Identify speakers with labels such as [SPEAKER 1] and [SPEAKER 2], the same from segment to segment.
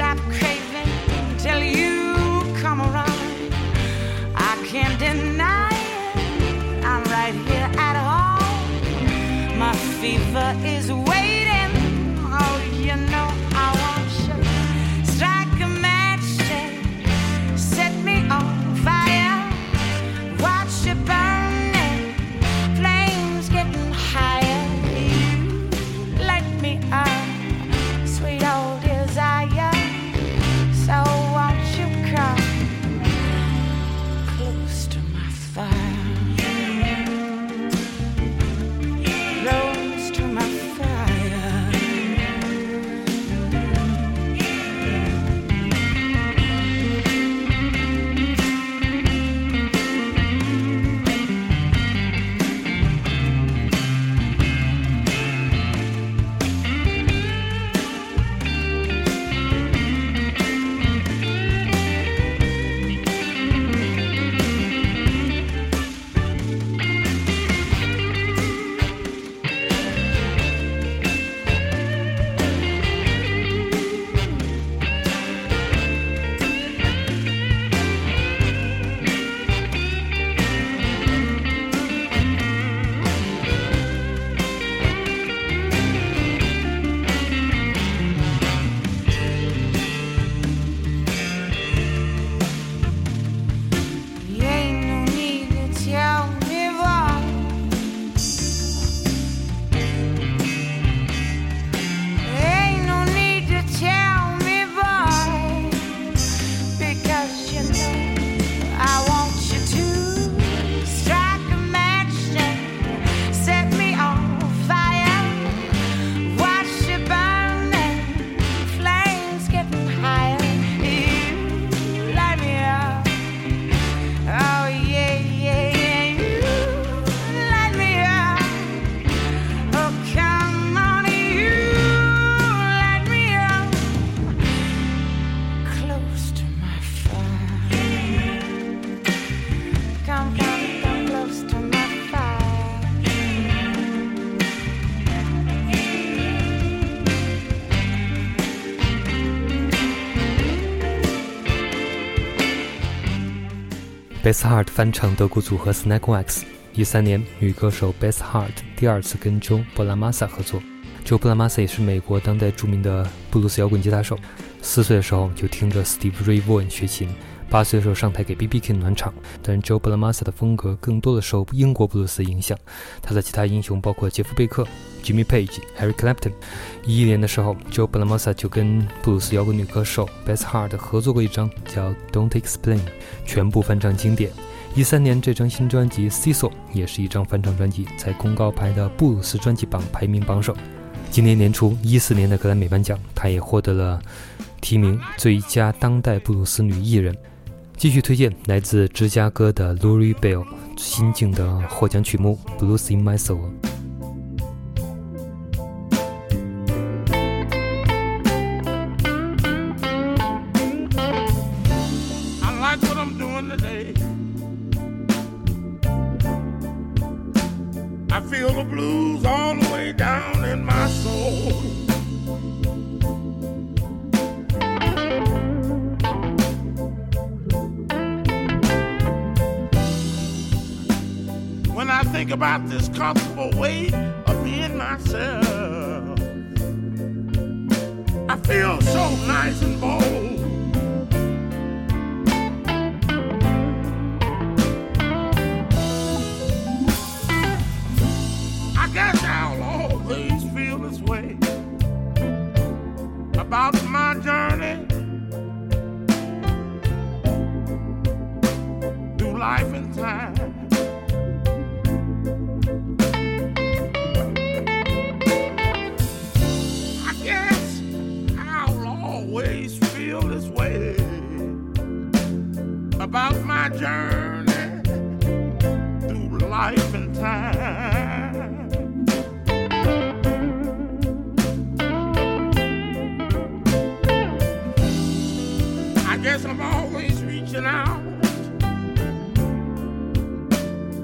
[SPEAKER 1] stop craving till you come around. I can't deny it. I'm right here at home. My fever is
[SPEAKER 2] Beth Hart 翻唱德国组合 Snack Wax。一三年，女歌手 Beth Hart 第二次跟 Joe Bonamassa 合作。Joe Bonamassa 也是美国当代著名的布鲁斯摇滚吉他手。四岁的时候就听着 Steve Ray Vaughan 学琴，八岁的时候上台给 B.B. King 暖场。但 Joe Bonamassa 的风格更多的受英国布鲁斯影响。他的其他英雄包括杰夫贝克、Jimmy Page、Harry Clapton。一一年的时候，Joe Bonamassa 就跟布鲁斯摇滚女歌手 Beth Hart 合作过一张叫《Don't Explain》，全部翻唱经典。一三年这张新专辑《Cecil》也是一张翻唱专辑，在公告牌的布鲁斯专辑榜排名榜首。今年年初，一四年的格莱美颁奖，她也获得了提名最佳当代布鲁斯女艺人。继续推荐来自芝加哥的 Lori Bell 新晋的获奖曲目《Blues in My Soul》。
[SPEAKER 3] Think about this comfortable way of being myself. I feel so nice and bold. I guess I'll always feel this way about my journey through life and time. About my journey through life and time. I guess I'm always reaching out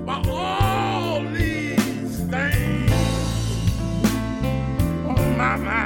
[SPEAKER 3] for all these things on my mind.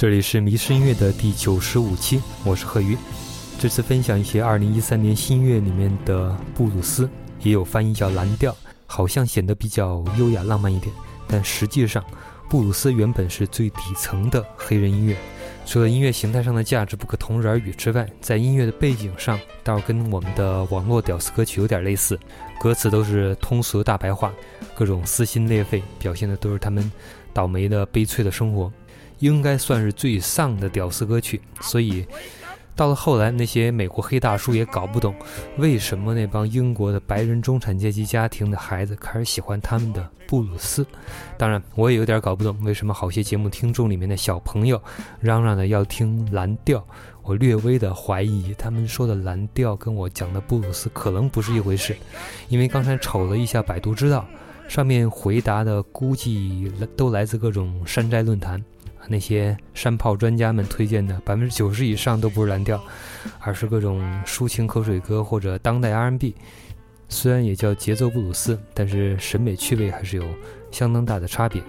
[SPEAKER 2] 这里是迷失音乐的第九十五期，我是贺鱼。这次分享一些二零一三年新乐里面的布鲁斯。也有翻译叫蓝调，好像显得比较优雅浪漫一点，但实际上，布鲁斯原本是最底层的黑人音乐。除了音乐形态上的价值不可同日而语之外，在音乐的背景上倒跟我们的网络屌丝歌曲有点类似，歌词都是通俗大白话，各种撕心裂肺，表现的都是他们倒霉的悲催的生活，应该算是最丧的屌丝歌曲。所以。到了后来，那些美国黑大叔也搞不懂，为什么那帮英国的白人中产阶级家庭的孩子开始喜欢他们的布鲁斯。当然，我也有点搞不懂，为什么好些节目听众里面的小朋友嚷嚷的要听蓝调。我略微的怀疑，他们说的蓝调跟我讲的布鲁斯可能不是一回事。因为刚才瞅了一下百度知道，上面回答的估计都来自各种山寨论坛。那些山炮专家们推荐的百分之九十以上都不是蓝调，而是各种抒情口水歌或者当代 R&B。虽然也叫节奏布鲁斯，但是审美趣味还是有相当大的差别。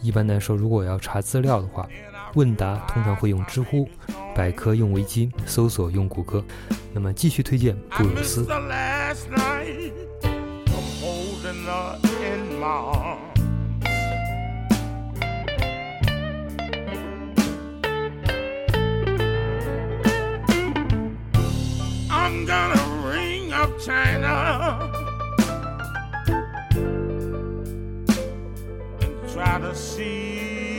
[SPEAKER 2] 一般来说，如果要查资料的话，问答通常会用知乎，百科用维基，搜索用谷歌。那么继续推荐布鲁斯。
[SPEAKER 3] And see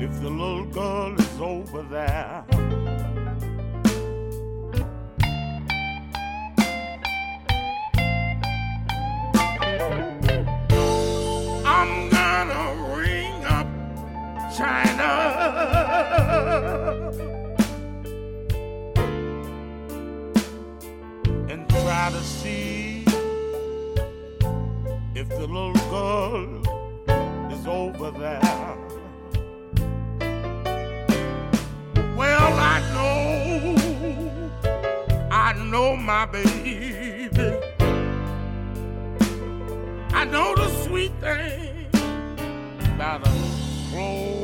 [SPEAKER 3] if the little girl is over there. I'm gonna ring up China try to see if the little girl over there. Well, I know, I know my baby. I know the sweet thing about the clothes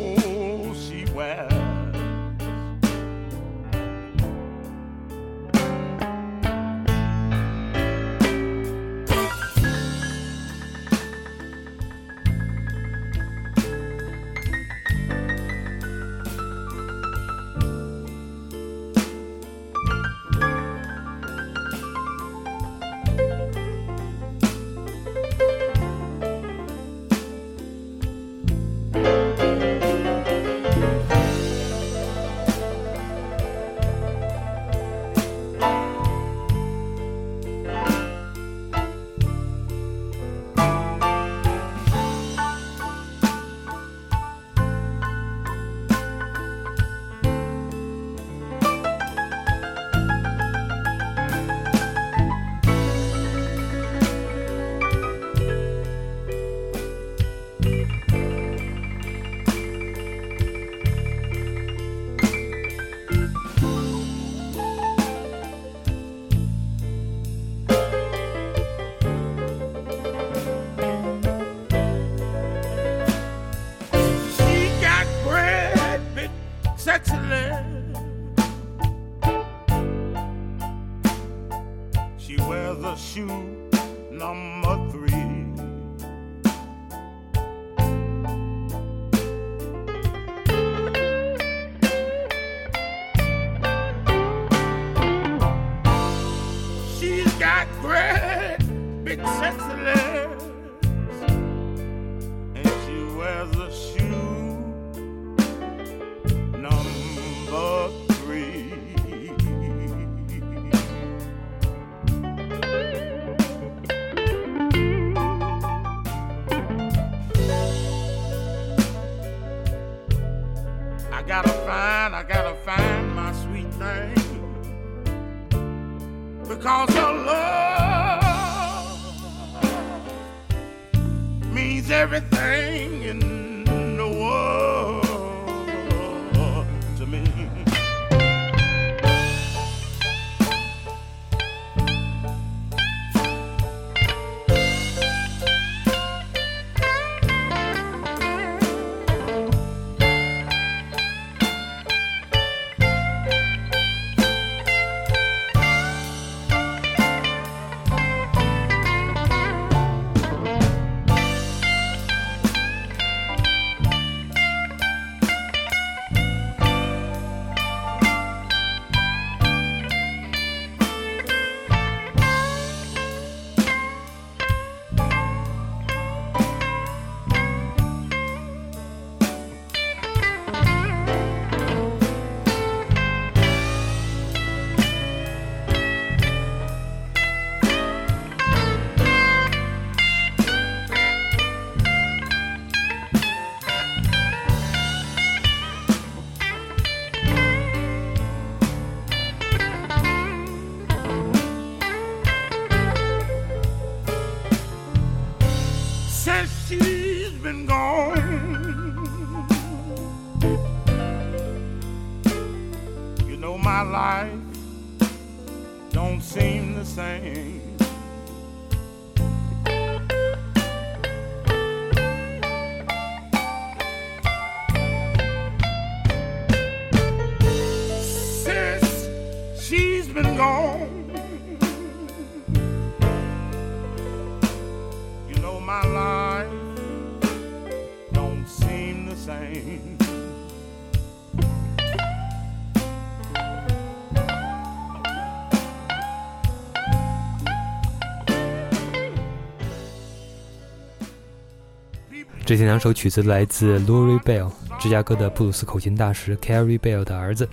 [SPEAKER 3] People
[SPEAKER 2] 这两首曲子来自 Lori Bell，芝加哥的布鲁斯口琴大师 Carrie Bell 的儿子。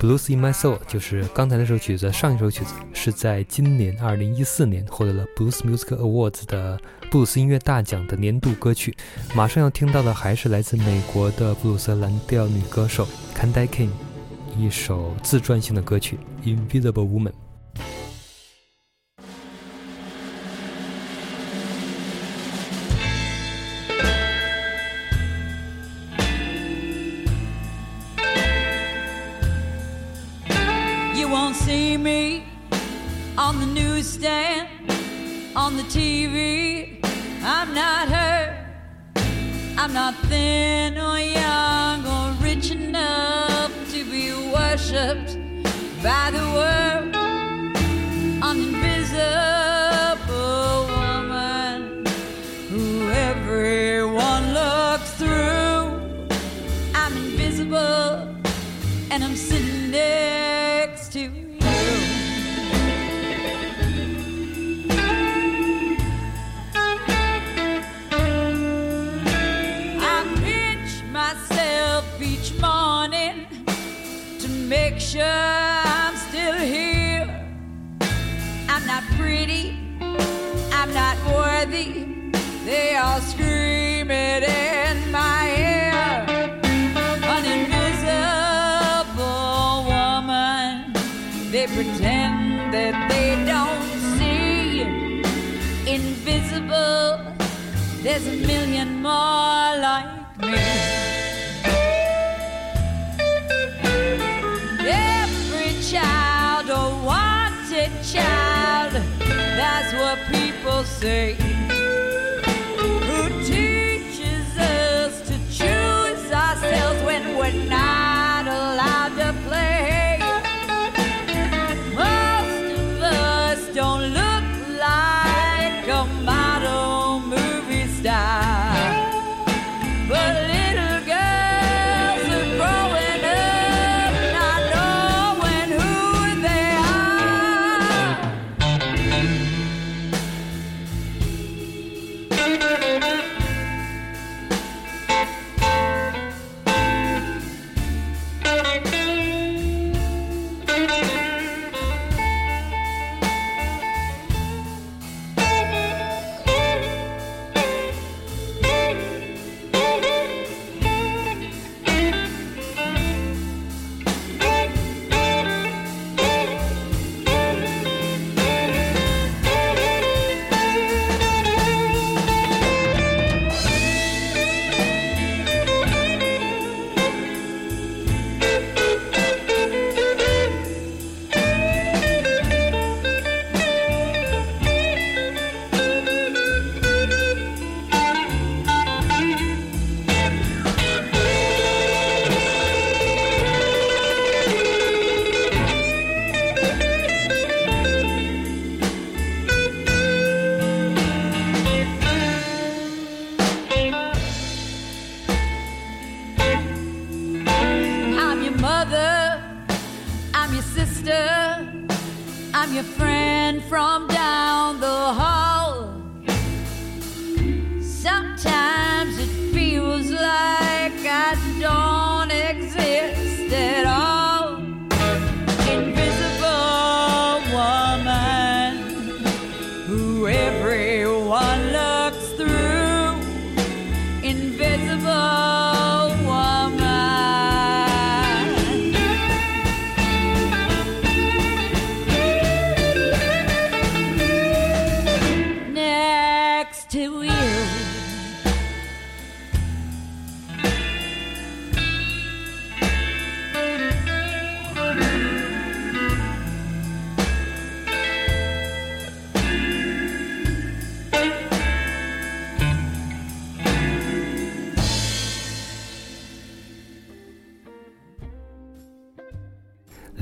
[SPEAKER 2] Blues in My Soul 就是刚才那首曲子，上一首曲子是在今年2014年获得了 Blues Music Awards 的布鲁斯音乐大奖的年度歌曲。马上要听到的还是来自美国的布鲁斯蓝调女歌手 Candy King 一首自传性的歌曲《Invisible Woman》。
[SPEAKER 4] On the TV. I'm not her. I'm not thin or young or rich enough to be worshipped by the world. There's my hair, an invisible woman. They pretend that they don't see. Invisible, there's a million more like me. Every child, oh, a wanted child, that's what people say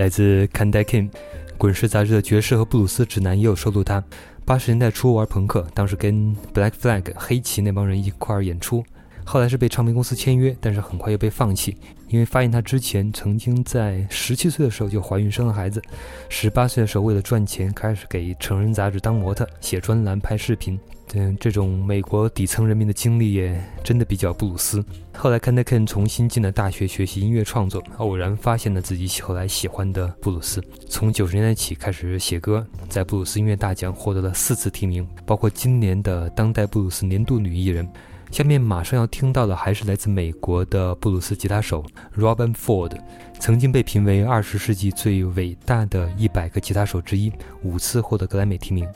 [SPEAKER 2] 来自 Candy Kim，滚石杂志的爵士和布鲁斯指南也有收录他。八十年代初玩朋克，当时跟 Black Flag 黑旗那帮人一块儿演出。后来是被唱片公司签约，但是很快又被放弃，因为发现他之前曾经在十七岁的时候就怀孕生了孩子，十八岁的时候为了赚钱开始给成人杂志当模特、写专栏、拍视频。嗯，这种美国底层人民的经历也真的比较布鲁斯。后来 k e n d Ken 重新进了大学学习音乐创作，偶然发现了自己后来喜欢的布鲁斯。从九十年代起开始写歌，在布鲁斯音乐大奖获得了四次提名，包括今年的当代布鲁斯年度女艺人。下面马上要听到的还是来自美国的布鲁斯吉他手 Robin Ford，曾经被评为二十世纪最伟大的一百个吉他手之一，五次获得格莱美提名。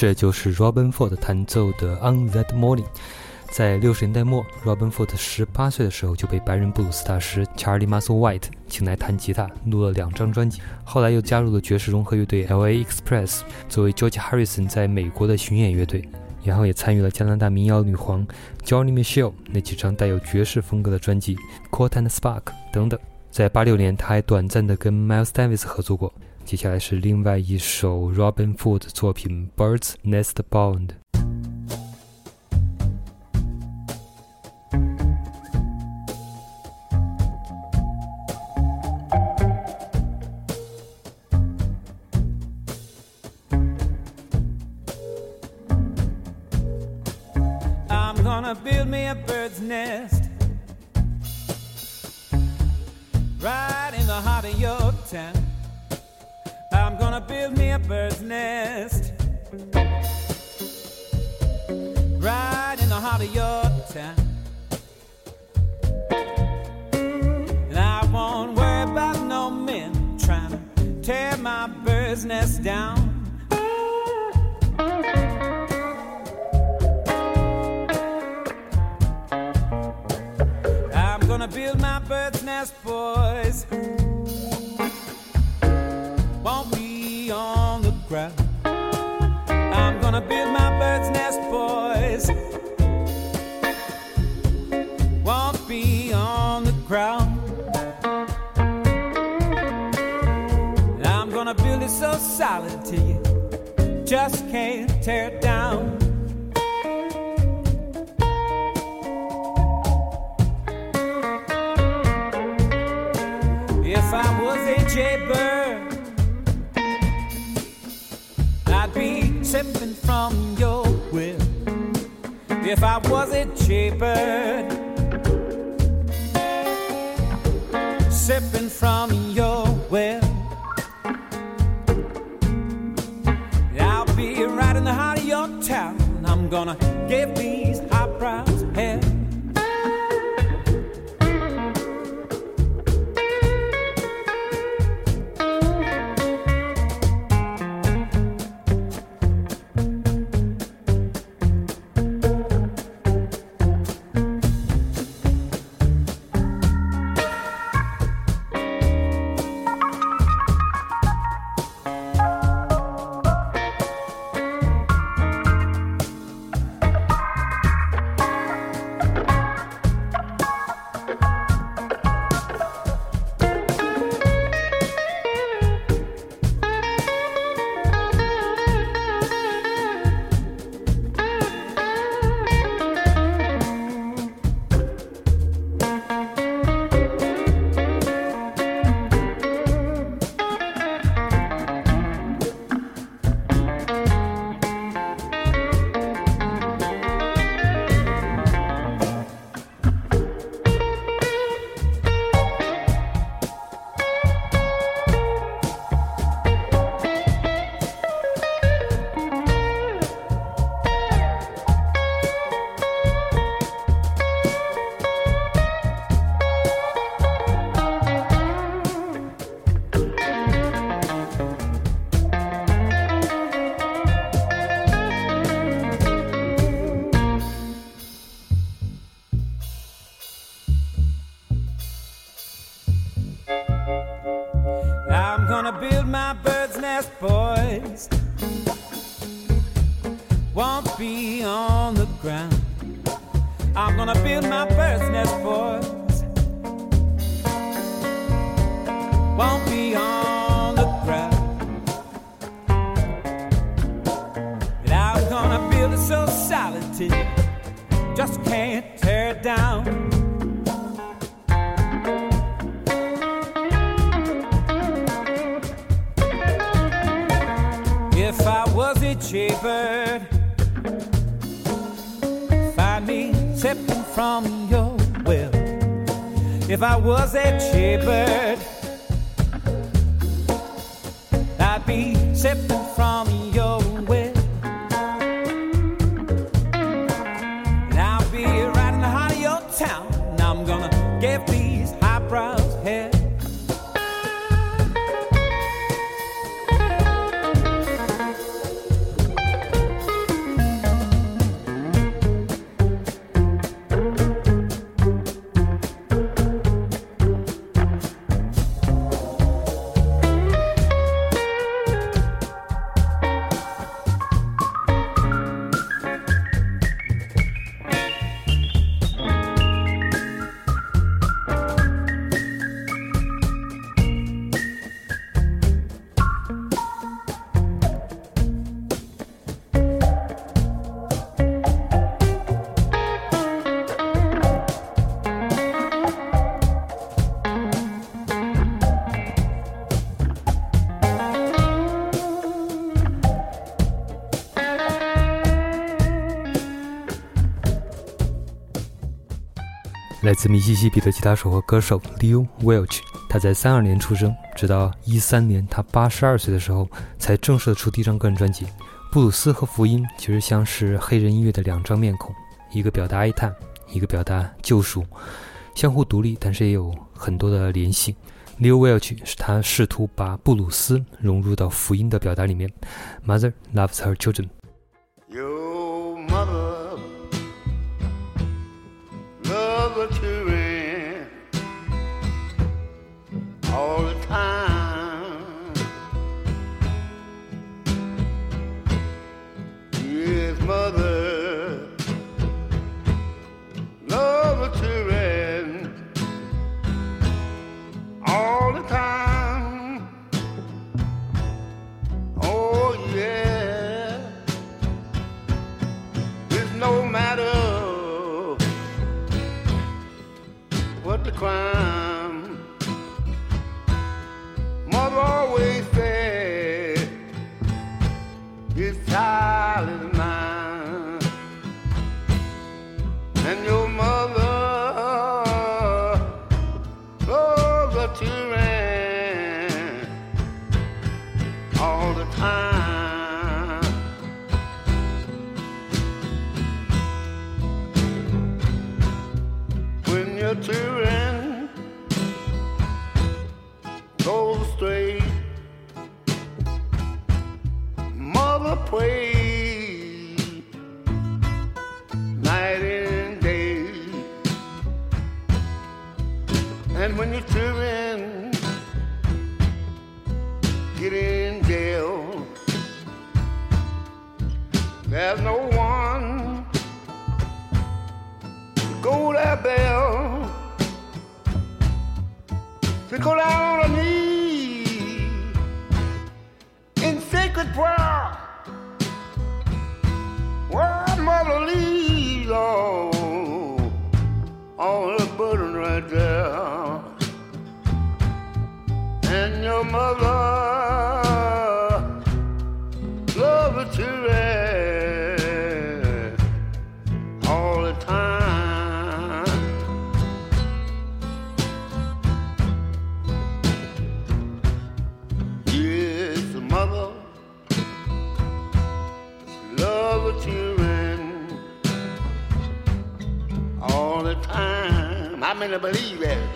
[SPEAKER 2] 这就是 Robin Ford 弹奏的 On That Morning。在六十年代末，Robin Ford 十八岁的时候就被白人布鲁斯大师 Charlie Muscle White 请来弹吉他，录了两张专辑。后来又加入了爵士融合乐队 L.A. Express，作为 George Harrison 在美国的巡演乐队。然后也参与了加拿大民谣女皇 Johnny Michelle 那几张带有爵士风格的专辑 Court and Spark 等等。在八六年，他还短暂的跟 Miles Davis 合作过。接下来是另外一首 Robin Food 的作品 Birds Nest Bound。
[SPEAKER 5] If I was a jaybird, sipping from your well. I'll be right in the heart of your town. I'm gonna give these eyebrows hell. Build my bird's nest, boys. Won't be on the ground. I'm gonna build my bird's nest, boys. Won't be on the ground. And I'm gonna build it so solid just can't tear it down. A jaybird, find me sipping from your well. If I was a jaybird, I'd be sipping from your well.
[SPEAKER 6] 来自密西西比的吉他手和歌手 Leo Welch。他在三二年出生，直到一三年他八十二岁的时候，才正式的出第一张个人专辑。布鲁斯和福音其实像是黑人音乐的两张面孔，一个表达哀叹，一个表达救赎，相互独立，但是也有很多的联系。Leo Welch 是他试图把布鲁斯融入到福音的表达里面。Mother loves her children。
[SPEAKER 7] good prayer. to believe
[SPEAKER 6] it.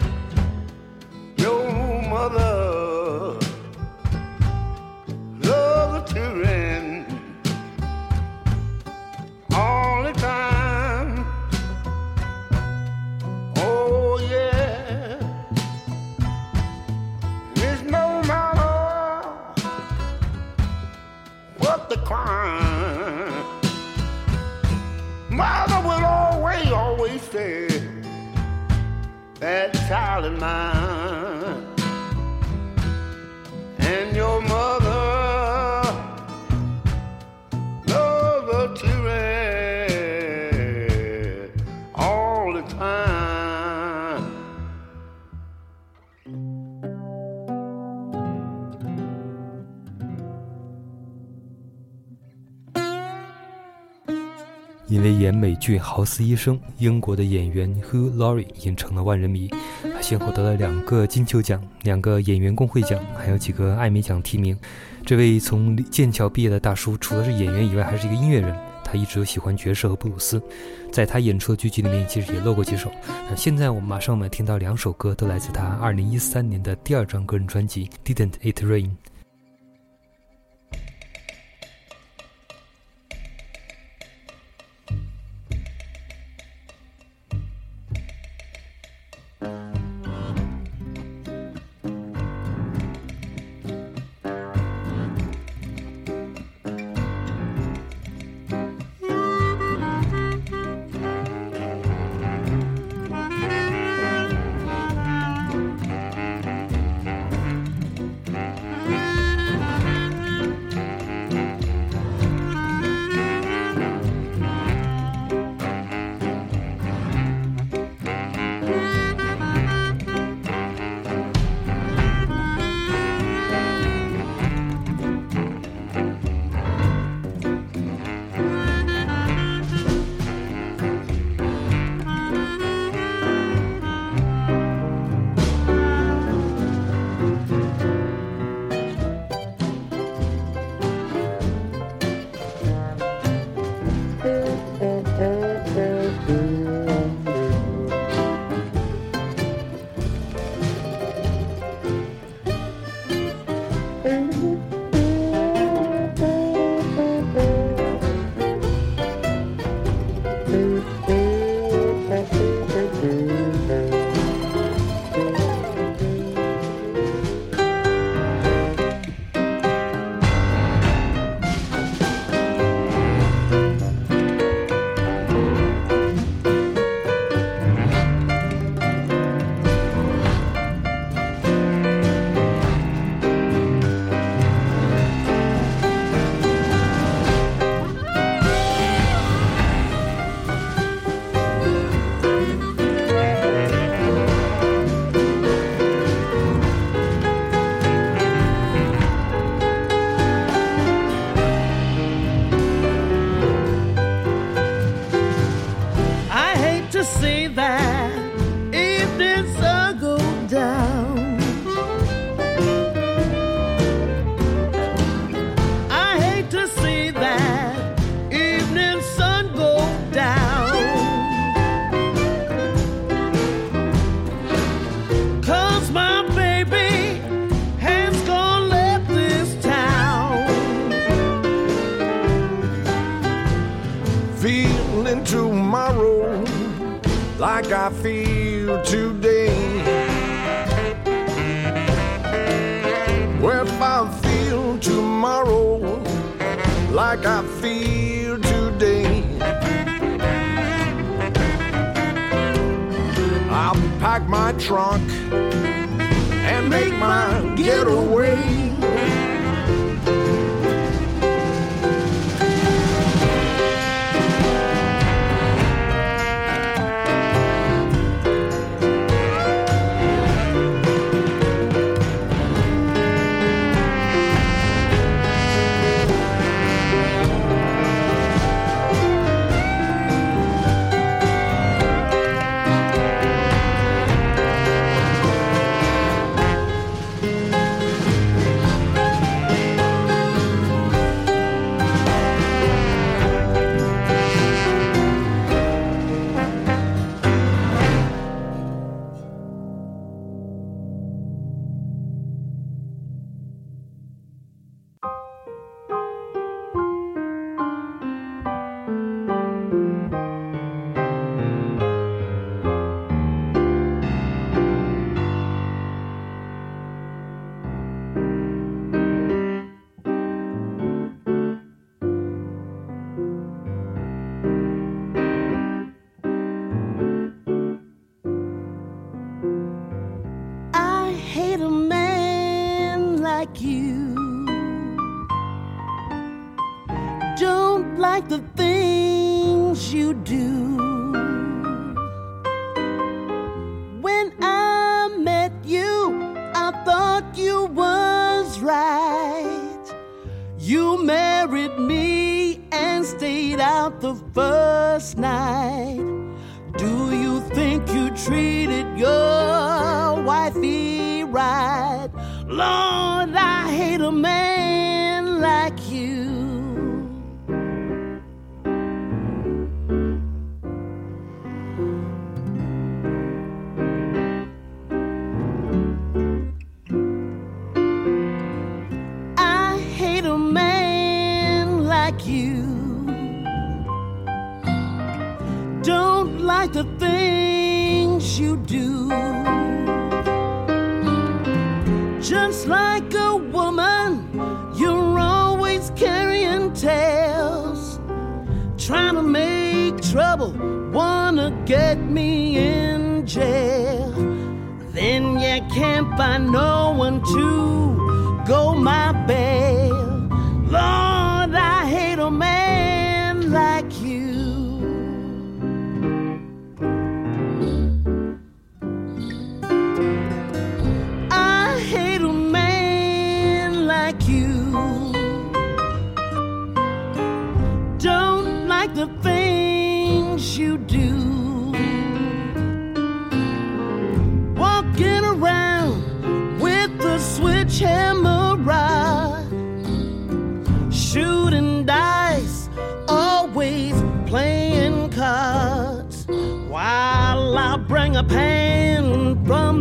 [SPEAKER 6] 为演美剧《豪斯医生》，英国的演员 Hugh Laurie 已经成了万人迷。他先后得了两个金球奖、两个演员工会奖，还有几个艾美奖提名。这位从剑桥毕业的大叔，除了是演员以外，还是一个音乐人。他一直都喜欢爵士和布鲁斯，在他演出的剧集里面，其实也露过几首。那现在我们马上我们听到两首歌，都来自他2013年的第二张个人专辑《Didn't It Rain》。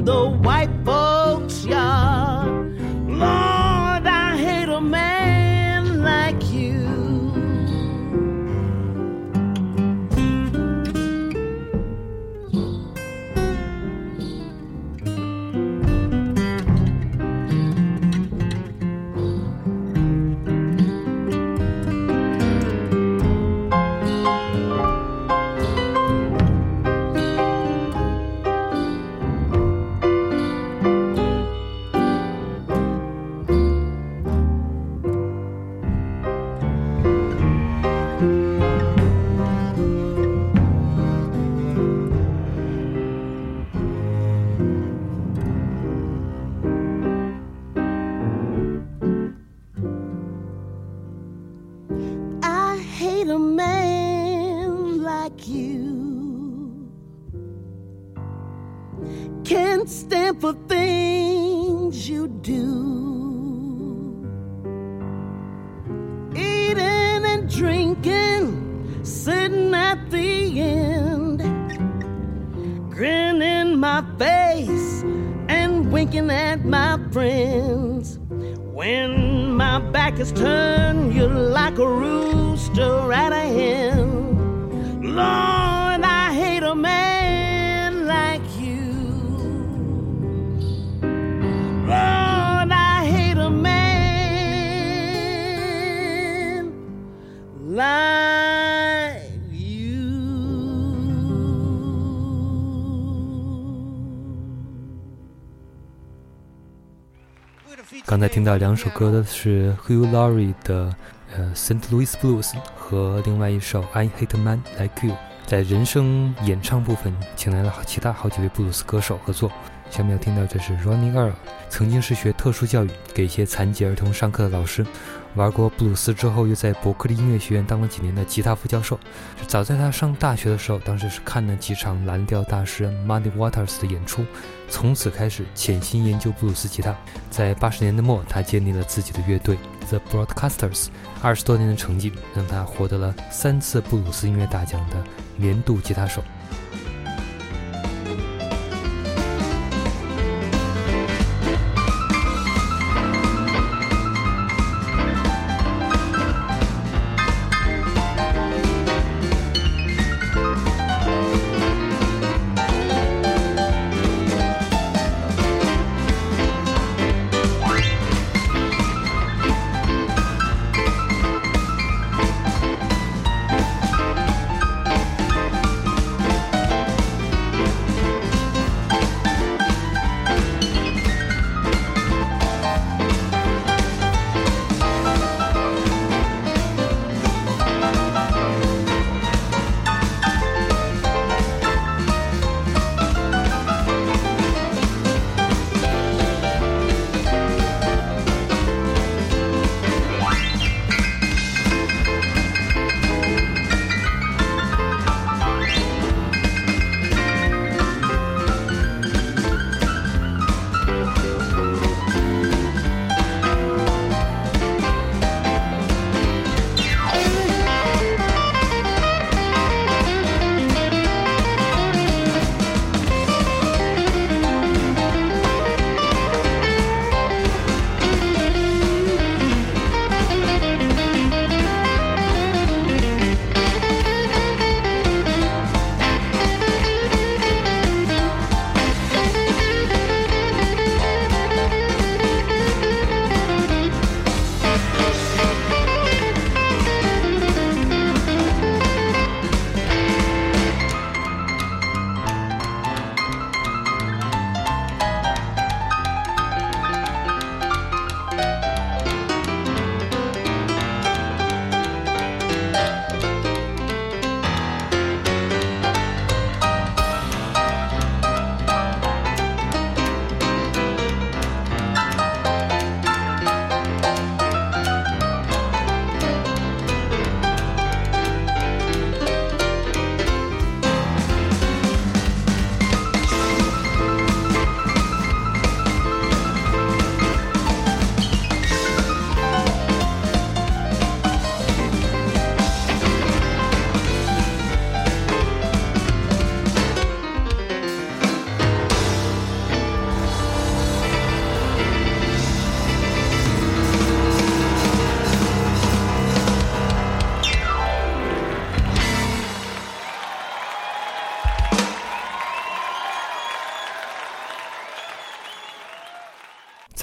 [SPEAKER 8] The white
[SPEAKER 2] 听到两首歌的是 Hugh Laurie 的呃《Saint Louis Blues》和另外一首《I Hate a Man Like You》。在人声演唱部分，请来了其他好几位布鲁斯歌手合作。下面要听到这是 Running Earl，曾经是学特殊教育、给一些残疾儿童上课的老师。玩过布鲁斯之后，又在伯克利音乐学院当了几年的吉他副教授。早在他上大学的时候，当时是看了几场蓝调大师 Muddy Waters 的演出，从此开始潜心研究布鲁斯吉他。在八十年代末，他建立了自己的乐队 The Broadcasters。二十多年的成绩，让他获得了三次布鲁斯音乐大奖的年度吉他手。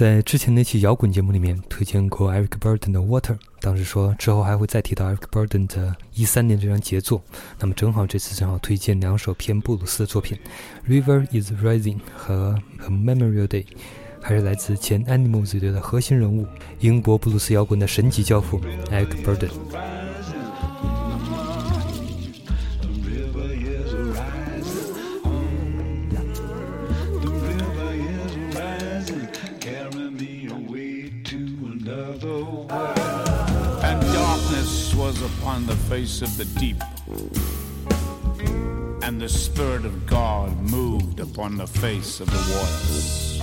[SPEAKER 2] 在之前那期摇滚节目里面推荐过 Eric Burdon 的 Water，当时说之后还会再提到 Eric Burdon 的一三年这张杰作，那么正好这次正好推荐两首偏布鲁斯的作品，River Is Rising 和 Memorial Day，还是来自前 Animals 乐队的核心人物，英国布鲁斯摇滚的神级教父 Eric
[SPEAKER 5] Burdon。Of the deep, and the Spirit of God moved upon the face of the waters.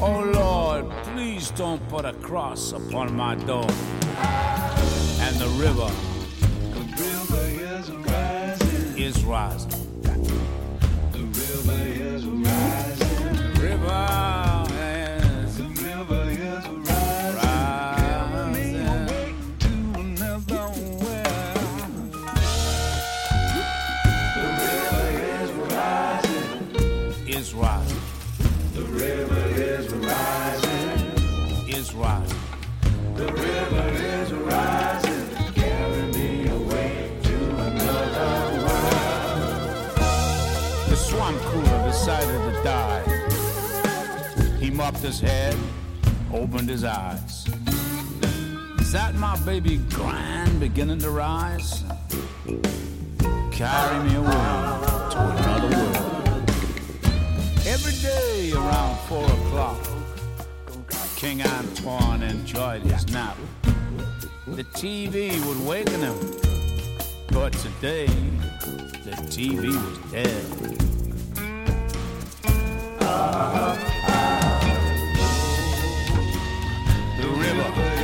[SPEAKER 5] Oh Lord, please don't put a cross upon my door. And the river,
[SPEAKER 9] the river is rising.
[SPEAKER 5] Is rising.
[SPEAKER 9] The river is rising.
[SPEAKER 5] His head, opened his eyes. Is that my baby grand beginning to rise? Carry me away to another world. Every day around four o'clock, King Antoine enjoyed his nap. The TV would waken him, but today the TV was dead. The river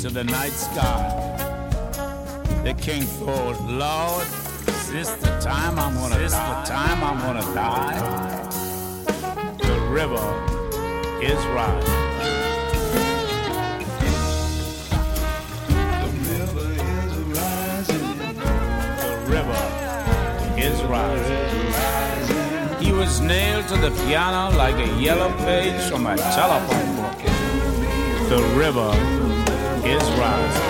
[SPEAKER 5] to the night sky. The king thought, Lord, is this the time I'm gonna is this the time I'm gonna die? The river is rising. The river is rising. He was nailed to the piano like a yellow page from a telephone book. The river is rising.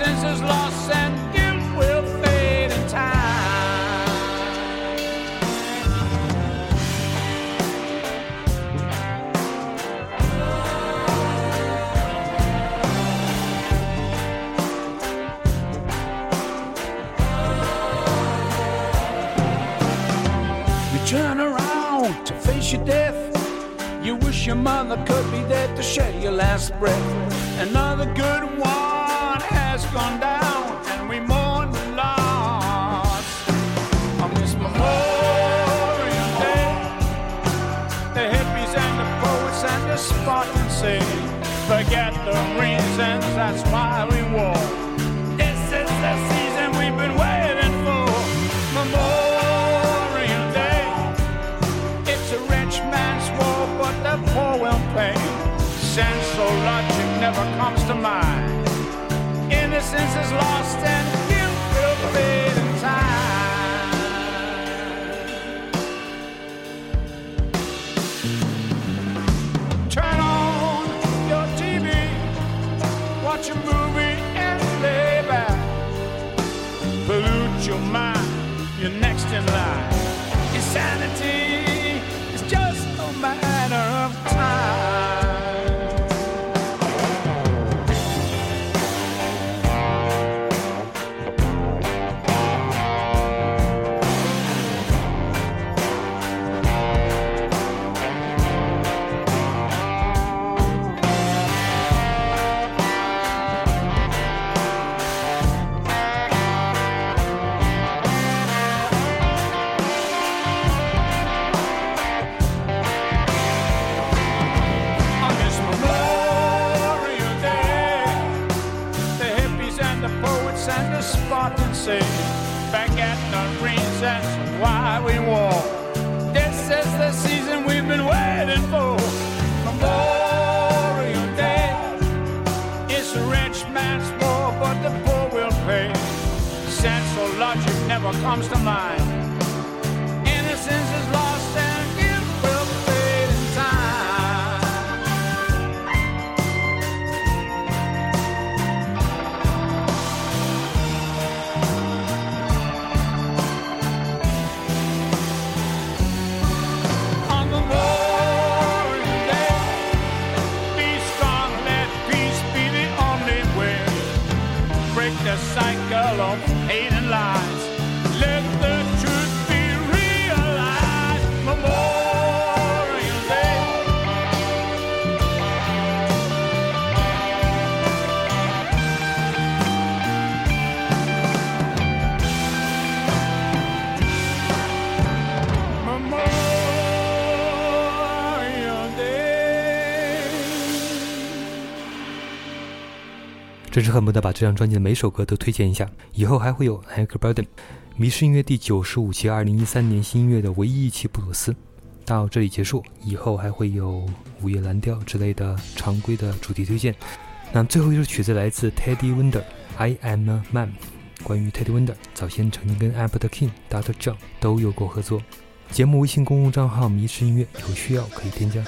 [SPEAKER 5] Innocence is lost and guilt will fade in time. You turn around to face your death. You wish your mother could be there to share your last breath. Comes to mind.
[SPEAKER 2] 真是恨不得把这张专辑的每首歌都推荐一下。以后还会有 Hank Burden，迷失音乐第九十五期，二零一三年新音乐的唯一一期布鲁斯，到这里结束。以后还会有午夜蓝调之类的常规的主题推荐。那最后一首曲子来自 Teddy Wonder，I Am a Man。关于 Teddy Wonder，早先曾经跟 Albert King、Dr. John 都有过合作。节目微信公共账号“迷失音乐”，有需要可以添加。